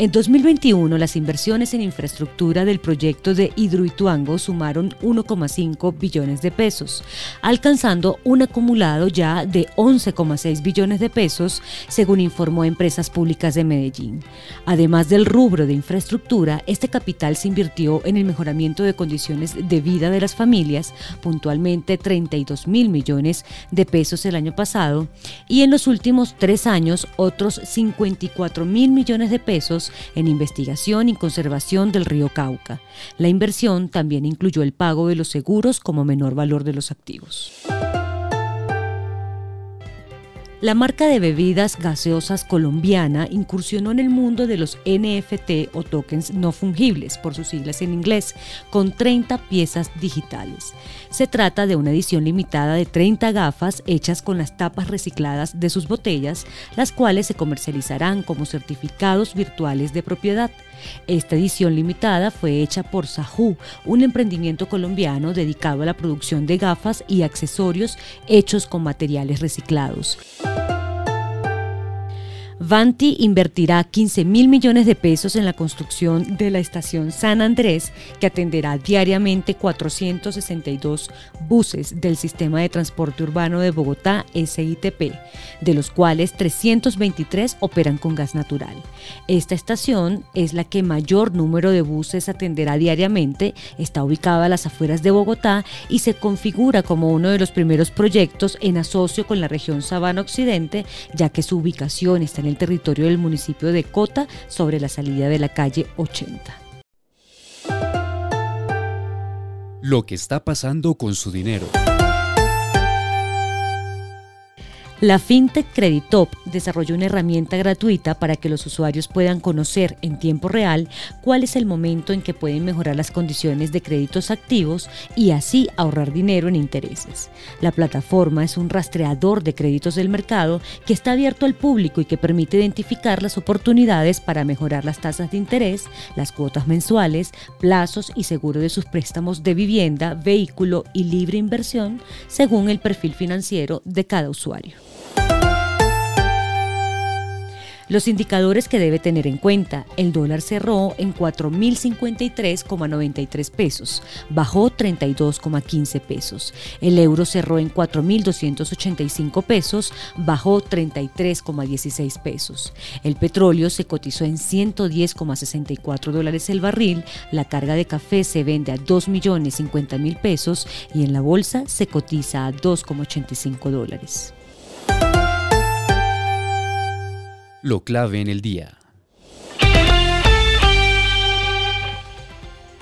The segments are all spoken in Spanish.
En 2021, las inversiones en infraestructura del proyecto de Hidroituango sumaron 1,5 billones de pesos, alcanzando un acumulado ya de 11,6 billones de pesos, según informó Empresas Públicas de Medellín. Además del rubro de infraestructura, este capital se invirtió en el mejoramiento de condiciones de vida de las familias, puntualmente 32 mil millones de pesos el año pasado, y en los últimos tres años otros 54 mil millones de pesos en investigación y conservación del río Cauca. La inversión también incluyó el pago de los seguros como menor valor de los activos. La marca de bebidas gaseosas colombiana incursionó en el mundo de los NFT o tokens no fungibles, por sus siglas en inglés, con 30 piezas digitales. Se trata de una edición limitada de 30 gafas hechas con las tapas recicladas de sus botellas, las cuales se comercializarán como certificados virtuales de propiedad. Esta edición limitada fue hecha por Sahu, un emprendimiento colombiano dedicado a la producción de gafas y accesorios hechos con materiales reciclados. Vanti invertirá 15 mil millones de pesos en la construcción de la estación San Andrés, que atenderá diariamente 462 buses del Sistema de Transporte Urbano de Bogotá, SITP, de los cuales 323 operan con gas natural. Esta estación es la que mayor número de buses atenderá diariamente, está ubicada a las afueras de Bogotá y se configura como uno de los primeros proyectos en asocio con la región Sabana Occidente, ya que su ubicación está en el territorio del municipio de Cota sobre la salida de la calle 80. Lo que está pasando con su dinero. La FinTech Creditop desarrolló una herramienta gratuita para que los usuarios puedan conocer en tiempo real cuál es el momento en que pueden mejorar las condiciones de créditos activos y así ahorrar dinero en intereses. La plataforma es un rastreador de créditos del mercado que está abierto al público y que permite identificar las oportunidades para mejorar las tasas de interés, las cuotas mensuales, plazos y seguro de sus préstamos de vivienda, vehículo y libre inversión según el perfil financiero de cada usuario. Los indicadores que debe tener en cuenta. El dólar cerró en 4.053,93 pesos, bajó 32,15 pesos. El euro cerró en 4.285 pesos, bajó 33,16 pesos. El petróleo se cotizó en 110,64 dólares el barril, la carga de café se vende a 2.050.000 pesos y en la bolsa se cotiza a 2,85 dólares. Lo clave en el día.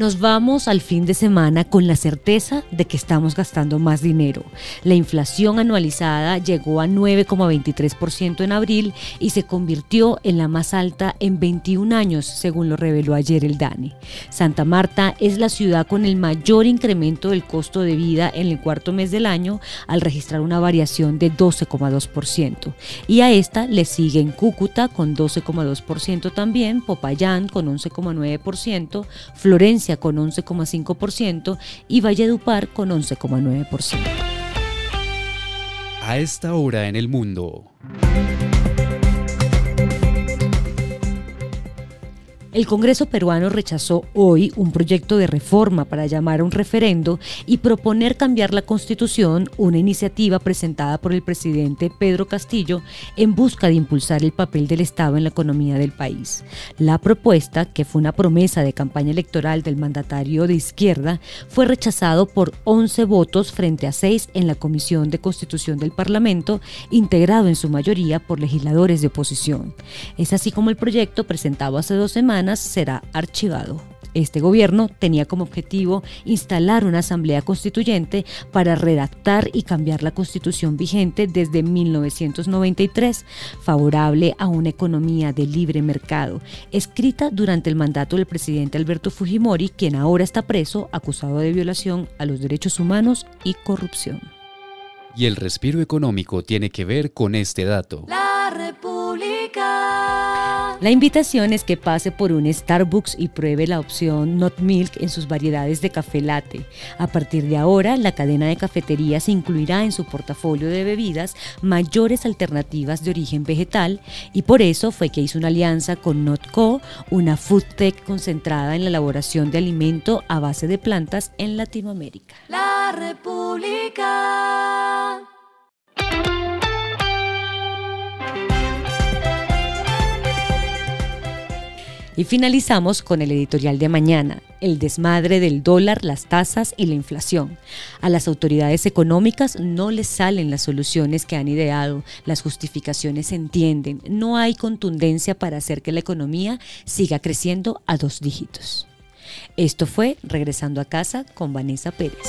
Nos vamos al fin de semana con la certeza de que estamos gastando más dinero. La inflación anualizada llegó a 9,23% en abril y se convirtió en la más alta en 21 años, según lo reveló ayer el DANE. Santa Marta es la ciudad con el mayor incremento del costo de vida en el cuarto mes del año, al registrar una variación de 12,2%. Y a esta le siguen Cúcuta con 12,2% también, Popayán con 11,9%, Florencia con 11,5% y Valledupar con 11,9%. A esta hora en el mundo. El Congreso peruano rechazó hoy un proyecto de reforma para llamar a un referendo y proponer cambiar la constitución, una iniciativa presentada por el presidente Pedro Castillo en busca de impulsar el papel del Estado en la economía del país. La propuesta, que fue una promesa de campaña electoral del mandatario de izquierda, fue rechazado por 11 votos frente a 6 en la Comisión de Constitución del Parlamento, integrado en su mayoría por legisladores de oposición. Es así como el proyecto presentado hace dos semanas será archivado. Este gobierno tenía como objetivo instalar una asamblea constituyente para redactar y cambiar la constitución vigente desde 1993, favorable a una economía de libre mercado, escrita durante el mandato del presidente Alberto Fujimori, quien ahora está preso acusado de violación a los derechos humanos y corrupción. Y el respiro económico tiene que ver con este dato. La República. La invitación es que pase por un Starbucks y pruebe la opción Not Milk en sus variedades de café latte. A partir de ahora, la cadena de cafeterías incluirá en su portafolio de bebidas mayores alternativas de origen vegetal y por eso fue que hizo una alianza con Notco, una food tech concentrada en la elaboración de alimento a base de plantas en Latinoamérica. La República. Y finalizamos con el editorial de mañana, el desmadre del dólar, las tasas y la inflación. A las autoridades económicas no les salen las soluciones que han ideado, las justificaciones se entienden, no hay contundencia para hacer que la economía siga creciendo a dos dígitos. Esto fue Regresando a casa con Vanessa Pérez.